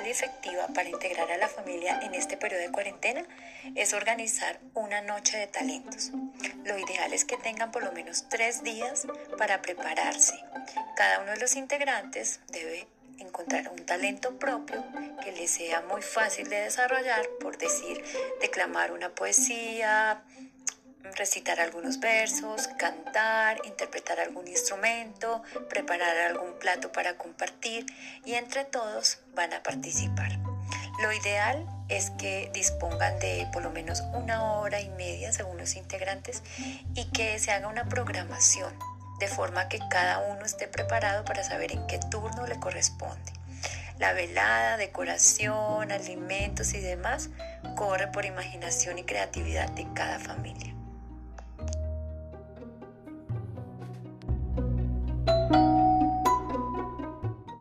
efectiva para integrar a la familia en este periodo de cuarentena es organizar una noche de talentos. Lo ideal es que tengan por lo menos tres días para prepararse. Cada uno de los integrantes debe encontrar un talento propio que le sea muy fácil de desarrollar, por decir, declamar una poesía, recitar algunos versos, cantar, interpretar algún instrumento, preparar algún plato para compartir y entre todos van a participar. Lo ideal es que dispongan de por lo menos una hora y media según los integrantes y que se haga una programación de forma que cada uno esté preparado para saber en qué turno le corresponde. La velada, decoración, alimentos y demás corre por imaginación y creatividad de cada familia.